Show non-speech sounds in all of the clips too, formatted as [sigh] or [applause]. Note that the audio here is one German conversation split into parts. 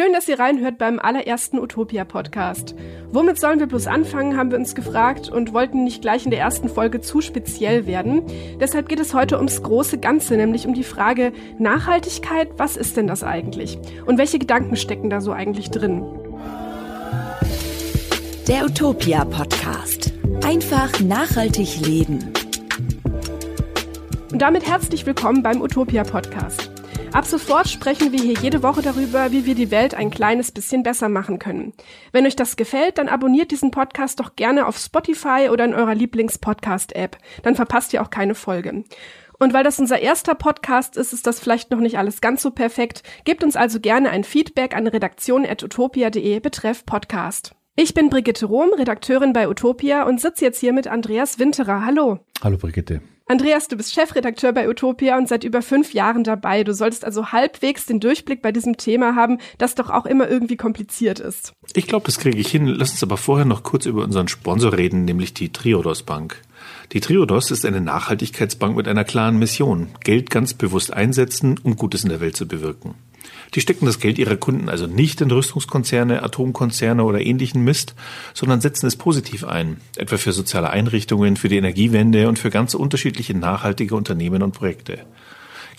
Schön, dass ihr reinhört beim allerersten Utopia-Podcast. Womit sollen wir bloß anfangen, haben wir uns gefragt und wollten nicht gleich in der ersten Folge zu speziell werden. Deshalb geht es heute ums große Ganze, nämlich um die Frage Nachhaltigkeit, was ist denn das eigentlich? Und welche Gedanken stecken da so eigentlich drin? Der Utopia-Podcast. Einfach nachhaltig leben. Und damit herzlich willkommen beim Utopia-Podcast. Ab sofort sprechen wir hier jede Woche darüber, wie wir die Welt ein kleines bisschen besser machen können. Wenn euch das gefällt, dann abonniert diesen Podcast doch gerne auf Spotify oder in eurer Lieblings-Podcast-App. Dann verpasst ihr auch keine Folge. Und weil das unser erster Podcast ist, ist das vielleicht noch nicht alles ganz so perfekt. Gebt uns also gerne ein Feedback an redaktion.utopia.de betreff Podcast. Ich bin Brigitte Rohm, Redakteurin bei Utopia und sitze jetzt hier mit Andreas Winterer. Hallo. Hallo Brigitte. Andreas, du bist Chefredakteur bei Utopia und seit über fünf Jahren dabei. Du solltest also halbwegs den Durchblick bei diesem Thema haben, das doch auch immer irgendwie kompliziert ist. Ich glaube, das kriege ich hin. Lass uns aber vorher noch kurz über unseren Sponsor reden, nämlich die Triodos Bank. Die Triodos ist eine Nachhaltigkeitsbank mit einer klaren Mission. Geld ganz bewusst einsetzen, um Gutes in der Welt zu bewirken. Die stecken das Geld ihrer Kunden also nicht in Rüstungskonzerne, Atomkonzerne oder ähnlichen Mist, sondern setzen es positiv ein, etwa für soziale Einrichtungen, für die Energiewende und für ganz unterschiedliche nachhaltige Unternehmen und Projekte.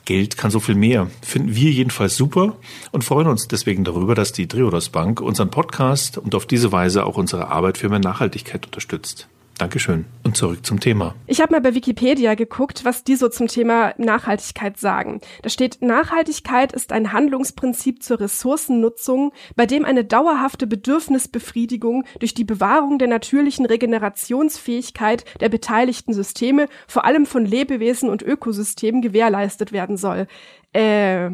Geld kann so viel mehr. Finden wir jedenfalls super und freuen uns deswegen darüber, dass die Triodos Bank unseren Podcast und auf diese Weise auch unsere Arbeit für mehr Nachhaltigkeit unterstützt. Dankeschön. Und zurück zum Thema. Ich habe mal bei Wikipedia geguckt, was die so zum Thema Nachhaltigkeit sagen. Da steht, Nachhaltigkeit ist ein Handlungsprinzip zur Ressourcennutzung, bei dem eine dauerhafte Bedürfnisbefriedigung durch die Bewahrung der natürlichen Regenerationsfähigkeit der beteiligten Systeme, vor allem von Lebewesen und Ökosystemen, gewährleistet werden soll. Äh,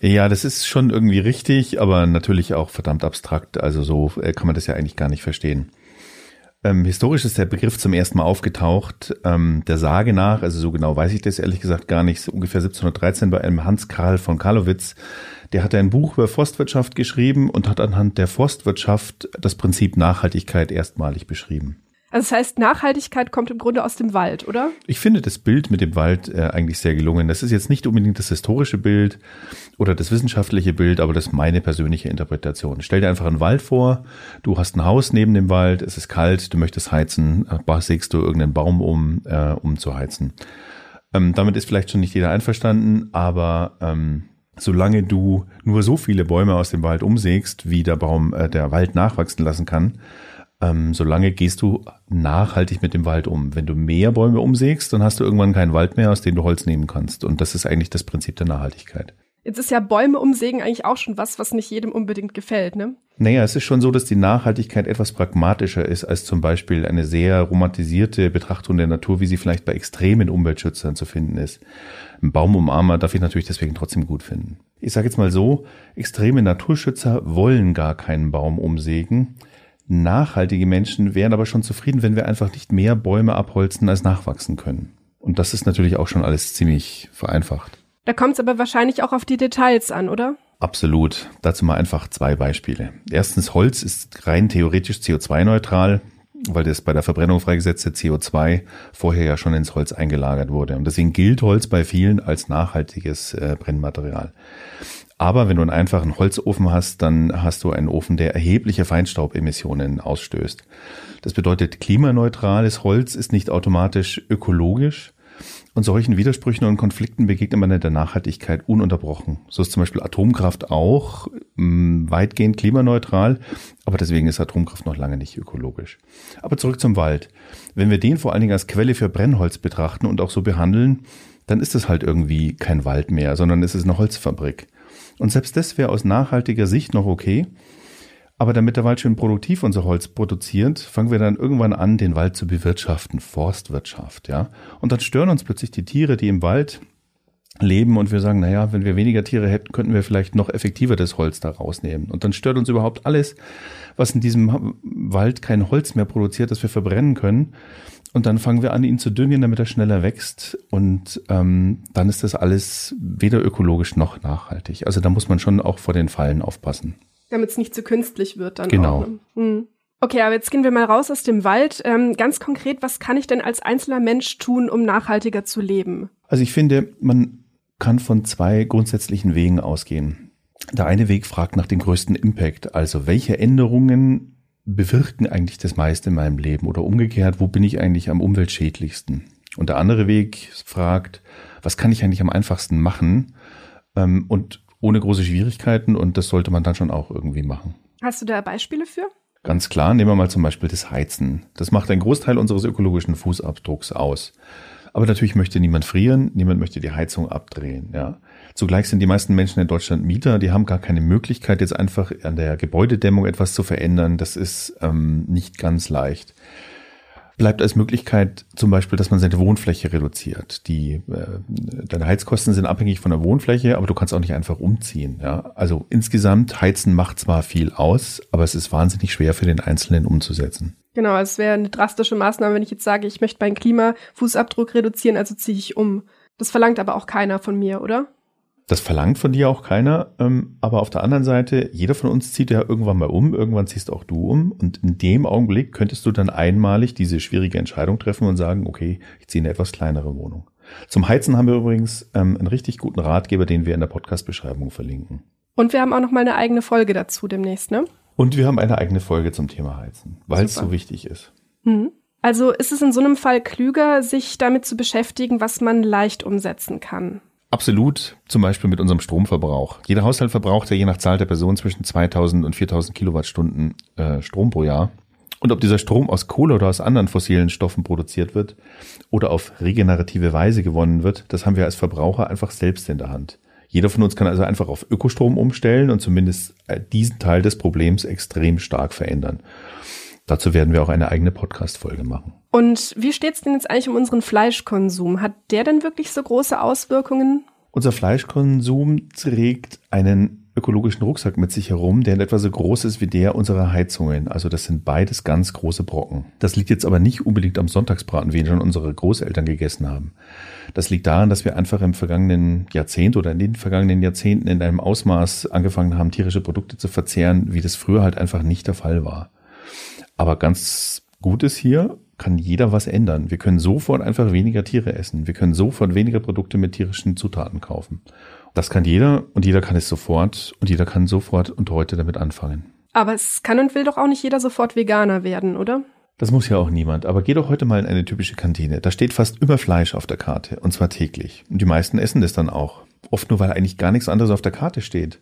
ja, das ist schon irgendwie richtig, aber natürlich auch verdammt abstrakt. Also so äh, kann man das ja eigentlich gar nicht verstehen. Ähm, historisch ist der Begriff zum ersten Mal aufgetaucht, ähm, der Sage nach, also so genau weiß ich das ehrlich gesagt gar nicht, so ungefähr 1713 bei einem Hans Karl von Karlowitz. Der hat ein Buch über Forstwirtschaft geschrieben und hat anhand der Forstwirtschaft das Prinzip Nachhaltigkeit erstmalig beschrieben. Also das heißt, Nachhaltigkeit kommt im Grunde aus dem Wald, oder? Ich finde das Bild mit dem Wald äh, eigentlich sehr gelungen. Das ist jetzt nicht unbedingt das historische Bild oder das wissenschaftliche Bild, aber das ist meine persönliche Interpretation. Stell dir einfach einen Wald vor, du hast ein Haus neben dem Wald, es ist kalt, du möchtest heizen, äh, sägst du irgendeinen Baum um, äh, um zu heizen. Ähm, damit ist vielleicht schon nicht jeder einverstanden, aber ähm, solange du nur so viele Bäume aus dem Wald umsägst, wie der Baum, äh, der Wald nachwachsen lassen kann, ähm, solange gehst du nachhaltig mit dem Wald um. Wenn du mehr Bäume umsägst, dann hast du irgendwann keinen Wald mehr, aus dem du Holz nehmen kannst. Und das ist eigentlich das Prinzip der Nachhaltigkeit. Jetzt ist ja Bäume umsägen eigentlich auch schon was, was nicht jedem unbedingt gefällt, ne? Naja, es ist schon so, dass die Nachhaltigkeit etwas pragmatischer ist als zum Beispiel eine sehr romantisierte Betrachtung der Natur, wie sie vielleicht bei extremen Umweltschützern zu finden ist. Ein Baumumarmer darf ich natürlich deswegen trotzdem gut finden. Ich sage jetzt mal so, extreme Naturschützer wollen gar keinen Baum umsägen, Nachhaltige Menschen wären aber schon zufrieden, wenn wir einfach nicht mehr Bäume abholzen, als nachwachsen können. Und das ist natürlich auch schon alles ziemlich vereinfacht. Da kommt es aber wahrscheinlich auch auf die Details an, oder? Absolut. Dazu mal einfach zwei Beispiele. Erstens, Holz ist rein theoretisch CO2-neutral, weil das bei der Verbrennung freigesetzte CO2 vorher ja schon ins Holz eingelagert wurde. Und deswegen gilt Holz bei vielen als nachhaltiges äh, Brennmaterial. Aber wenn du einen einfachen Holzofen hast, dann hast du einen Ofen, der erhebliche Feinstaubemissionen ausstößt. Das bedeutet, klimaneutrales Holz ist nicht automatisch ökologisch. Und solchen Widersprüchen und Konflikten begegnet man in der Nachhaltigkeit ununterbrochen. So ist zum Beispiel Atomkraft auch mh, mm, weitgehend klimaneutral, aber deswegen ist Atomkraft noch lange nicht ökologisch. Aber zurück zum Wald. Wenn wir den vor allen Dingen als Quelle für Brennholz betrachten und auch so behandeln, dann ist es halt irgendwie kein Wald mehr, sondern es ist eine Holzfabrik. Und selbst das wäre aus nachhaltiger Sicht noch okay. Aber damit der Wald schön produktiv unser Holz produziert, fangen wir dann irgendwann an, den Wald zu bewirtschaften, Forstwirtschaft, ja. Und dann stören uns plötzlich die Tiere, die im Wald leben und wir sagen, naja, wenn wir weniger Tiere hätten, könnten wir vielleicht noch effektiver das Holz da rausnehmen. Und dann stört uns überhaupt alles, was in diesem Wald kein Holz mehr produziert, das wir verbrennen können. Und dann fangen wir an, ihn zu düngen, damit er schneller wächst. Und ähm, dann ist das alles weder ökologisch noch nachhaltig. Also da muss man schon auch vor den Fallen aufpassen. Damit es nicht zu künstlich wird dann. Genau. Auch, ne? hm. Okay, aber jetzt gehen wir mal raus aus dem Wald. Ähm, ganz konkret, was kann ich denn als einzelner Mensch tun, um nachhaltiger zu leben? Also ich finde, man kann von zwei grundsätzlichen Wegen ausgehen. Der eine Weg fragt nach dem größten Impact, also welche Änderungen bewirken eigentlich das meiste in meinem Leben oder umgekehrt, wo bin ich eigentlich am umweltschädlichsten? Und der andere Weg fragt, was kann ich eigentlich am einfachsten machen ähm, und ohne große Schwierigkeiten und das sollte man dann schon auch irgendwie machen. Hast du da Beispiele für? Ganz klar, nehmen wir mal zum Beispiel das Heizen. Das macht einen Großteil unseres ökologischen Fußabdrucks aus. Aber natürlich möchte niemand frieren, niemand möchte die Heizung abdrehen. Ja. Zugleich sind die meisten Menschen in Deutschland Mieter, die haben gar keine Möglichkeit, jetzt einfach an der Gebäudedämmung etwas zu verändern. Das ist ähm, nicht ganz leicht bleibt als Möglichkeit zum Beispiel, dass man seine Wohnfläche reduziert. Die, äh, deine Heizkosten sind abhängig von der Wohnfläche, aber du kannst auch nicht einfach umziehen. Ja? Also insgesamt, Heizen macht zwar viel aus, aber es ist wahnsinnig schwer für den Einzelnen umzusetzen. Genau, es wäre eine drastische Maßnahme, wenn ich jetzt sage, ich möchte meinen Klimafußabdruck reduzieren, also ziehe ich um. Das verlangt aber auch keiner von mir, oder? Das verlangt von dir auch keiner, ähm, aber auf der anderen Seite, jeder von uns zieht ja irgendwann mal um, irgendwann ziehst auch du um und in dem Augenblick könntest du dann einmalig diese schwierige Entscheidung treffen und sagen, okay, ich ziehe in eine etwas kleinere Wohnung. Zum Heizen haben wir übrigens ähm, einen richtig guten Ratgeber, den wir in der Podcast-Beschreibung verlinken. Und wir haben auch noch mal eine eigene Folge dazu demnächst, ne? Und wir haben eine eigene Folge zum Thema Heizen, weil es so wichtig ist. Mhm. Also ist es in so einem Fall klüger, sich damit zu beschäftigen, was man leicht umsetzen kann? Absolut, zum Beispiel mit unserem Stromverbrauch. Jeder Haushalt verbraucht ja je nach Zahl der Person zwischen 2000 und 4000 Kilowattstunden äh, Strom pro Jahr. Und ob dieser Strom aus Kohle oder aus anderen fossilen Stoffen produziert wird oder auf regenerative Weise gewonnen wird, das haben wir als Verbraucher einfach selbst in der Hand. Jeder von uns kann also einfach auf Ökostrom umstellen und zumindest äh, diesen Teil des Problems extrem stark verändern. Dazu werden wir auch eine eigene Podcast-Folge machen. Und wie steht es denn jetzt eigentlich um unseren Fleischkonsum? Hat der denn wirklich so große Auswirkungen? Unser Fleischkonsum trägt einen ökologischen Rucksack mit sich herum, der in etwa so groß ist wie der unserer Heizungen. Also das sind beides ganz große Brocken. Das liegt jetzt aber nicht unbedingt am Sonntagsbraten, wie ihn schon unsere Großeltern gegessen haben. Das liegt daran, dass wir einfach im vergangenen Jahrzehnt oder in den vergangenen Jahrzehnten in einem Ausmaß angefangen haben, tierische Produkte zu verzehren, wie das früher halt einfach nicht der Fall war. Aber ganz gut ist hier, kann jeder was ändern. Wir können sofort einfach weniger Tiere essen. Wir können sofort weniger Produkte mit tierischen Zutaten kaufen. Das kann jeder und jeder kann es sofort und jeder kann sofort und heute damit anfangen. Aber es kann und will doch auch nicht jeder sofort Veganer werden, oder? Das muss ja auch niemand. Aber geh doch heute mal in eine typische Kantine. Da steht fast immer Fleisch auf der Karte. Und zwar täglich. Und die meisten essen das dann auch. Oft nur, weil eigentlich gar nichts anderes auf der Karte steht.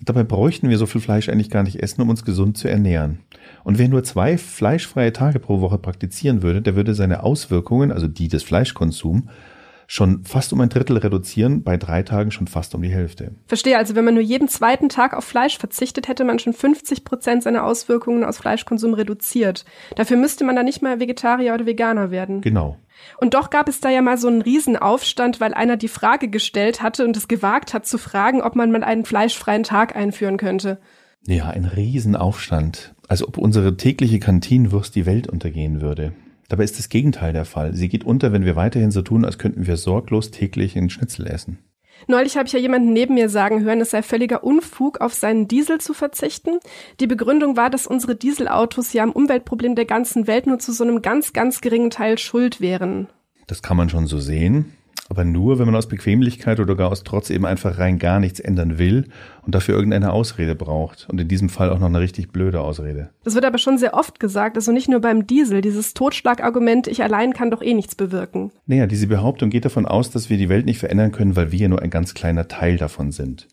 Dabei bräuchten wir so viel Fleisch eigentlich gar nicht essen, um uns gesund zu ernähren. Und wer nur zwei fleischfreie Tage pro Woche praktizieren würde, der würde seine Auswirkungen, also die des Fleischkonsums, schon fast um ein Drittel reduzieren, bei drei Tagen schon fast um die Hälfte. Verstehe, also wenn man nur jeden zweiten Tag auf Fleisch verzichtet, hätte man schon 50 Prozent seiner Auswirkungen aus Fleischkonsum reduziert. Dafür müsste man dann nicht mal Vegetarier oder Veganer werden. Genau. Und doch gab es da ja mal so einen Riesenaufstand, weil einer die Frage gestellt hatte und es gewagt hat zu fragen, ob man mal einen fleischfreien Tag einführen könnte. Ja, ein Riesenaufstand. Als ob unsere tägliche Kantinenwurst die Welt untergehen würde. Dabei ist das Gegenteil der Fall. Sie geht unter, wenn wir weiterhin so tun, als könnten wir sorglos täglich einen Schnitzel essen. Neulich habe ich ja jemanden neben mir sagen hören, es sei völliger Unfug, auf seinen Diesel zu verzichten. Die Begründung war, dass unsere Dieselautos ja am Umweltproblem der ganzen Welt nur zu so einem ganz, ganz geringen Teil schuld wären. Das kann man schon so sehen aber nur, wenn man aus Bequemlichkeit oder gar aus Trotz eben einfach rein gar nichts ändern will und dafür irgendeine Ausrede braucht. Und in diesem Fall auch noch eine richtig blöde Ausrede. Das wird aber schon sehr oft gesagt, also nicht nur beim Diesel, dieses Totschlagargument, ich allein kann doch eh nichts bewirken. Naja, diese Behauptung geht davon aus, dass wir die Welt nicht verändern können, weil wir ja nur ein ganz kleiner Teil davon sind.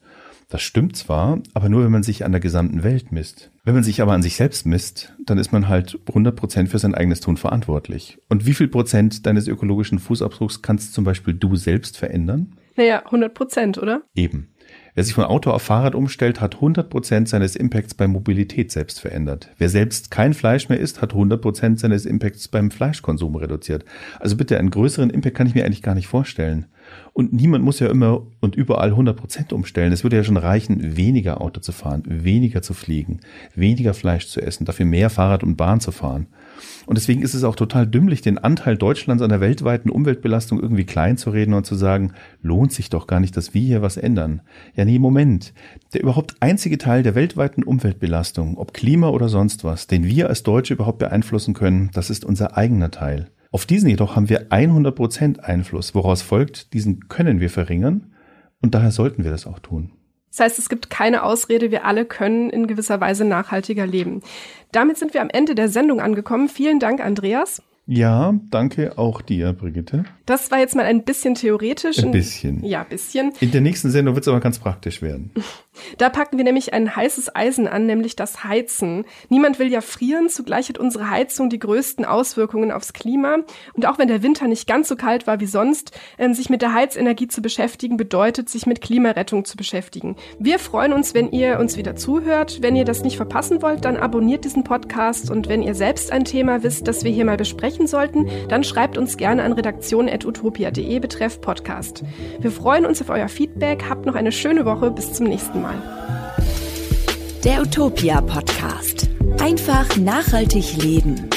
Das stimmt zwar, aber nur wenn man sich an der gesamten Welt misst. Wenn man sich aber an sich selbst misst, dann ist man halt 100 Prozent für sein eigenes Tun verantwortlich. Und wie viel Prozent deines ökologischen Fußabdrucks kannst zum Beispiel du selbst verändern? Naja, 100 Prozent, oder? Eben. Wer sich von Auto auf Fahrrad umstellt, hat 100 Prozent seines Impacts bei Mobilität selbst verändert. Wer selbst kein Fleisch mehr isst, hat 100 Prozent seines Impacts beim Fleischkonsum reduziert. Also bitte, einen größeren Impact kann ich mir eigentlich gar nicht vorstellen. Und niemand muss ja immer und überall 100 Prozent umstellen. Es würde ja schon reichen, weniger Auto zu fahren, weniger zu fliegen, weniger Fleisch zu essen, dafür mehr Fahrrad und Bahn zu fahren. Und deswegen ist es auch total dümmlich, den Anteil Deutschlands an der weltweiten Umweltbelastung irgendwie klein zu reden und zu sagen, lohnt sich doch gar nicht, dass wir hier was ändern. Ja, nee, Moment. Der überhaupt einzige Teil der weltweiten Umweltbelastung, ob Klima oder sonst was, den wir als Deutsche überhaupt beeinflussen können, das ist unser eigener Teil. Auf diesen jedoch haben wir 100% Einfluss, woraus folgt, diesen können wir verringern und daher sollten wir das auch tun. Das heißt, es gibt keine Ausrede, wir alle können in gewisser Weise nachhaltiger leben. Damit sind wir am Ende der Sendung angekommen. Vielen Dank, Andreas. Ja, danke auch dir, Brigitte. Das war jetzt mal ein bisschen theoretisch. Ein bisschen. Ja, bisschen. In der nächsten Sendung wird es aber ganz praktisch werden. [laughs] Da packen wir nämlich ein heißes Eisen an, nämlich das Heizen. Niemand will ja frieren, zugleich hat unsere Heizung die größten Auswirkungen aufs Klima. Und auch wenn der Winter nicht ganz so kalt war wie sonst, äh, sich mit der Heizenergie zu beschäftigen, bedeutet, sich mit Klimarettung zu beschäftigen. Wir freuen uns, wenn ihr uns wieder zuhört. Wenn ihr das nicht verpassen wollt, dann abonniert diesen Podcast. Und wenn ihr selbst ein Thema wisst, das wir hier mal besprechen sollten, dann schreibt uns gerne an redaktion.utopia.de betreff Podcast. Wir freuen uns auf euer Feedback. Habt noch eine schöne Woche. Bis zum nächsten Mal. Der Utopia Podcast. Einfach nachhaltig leben.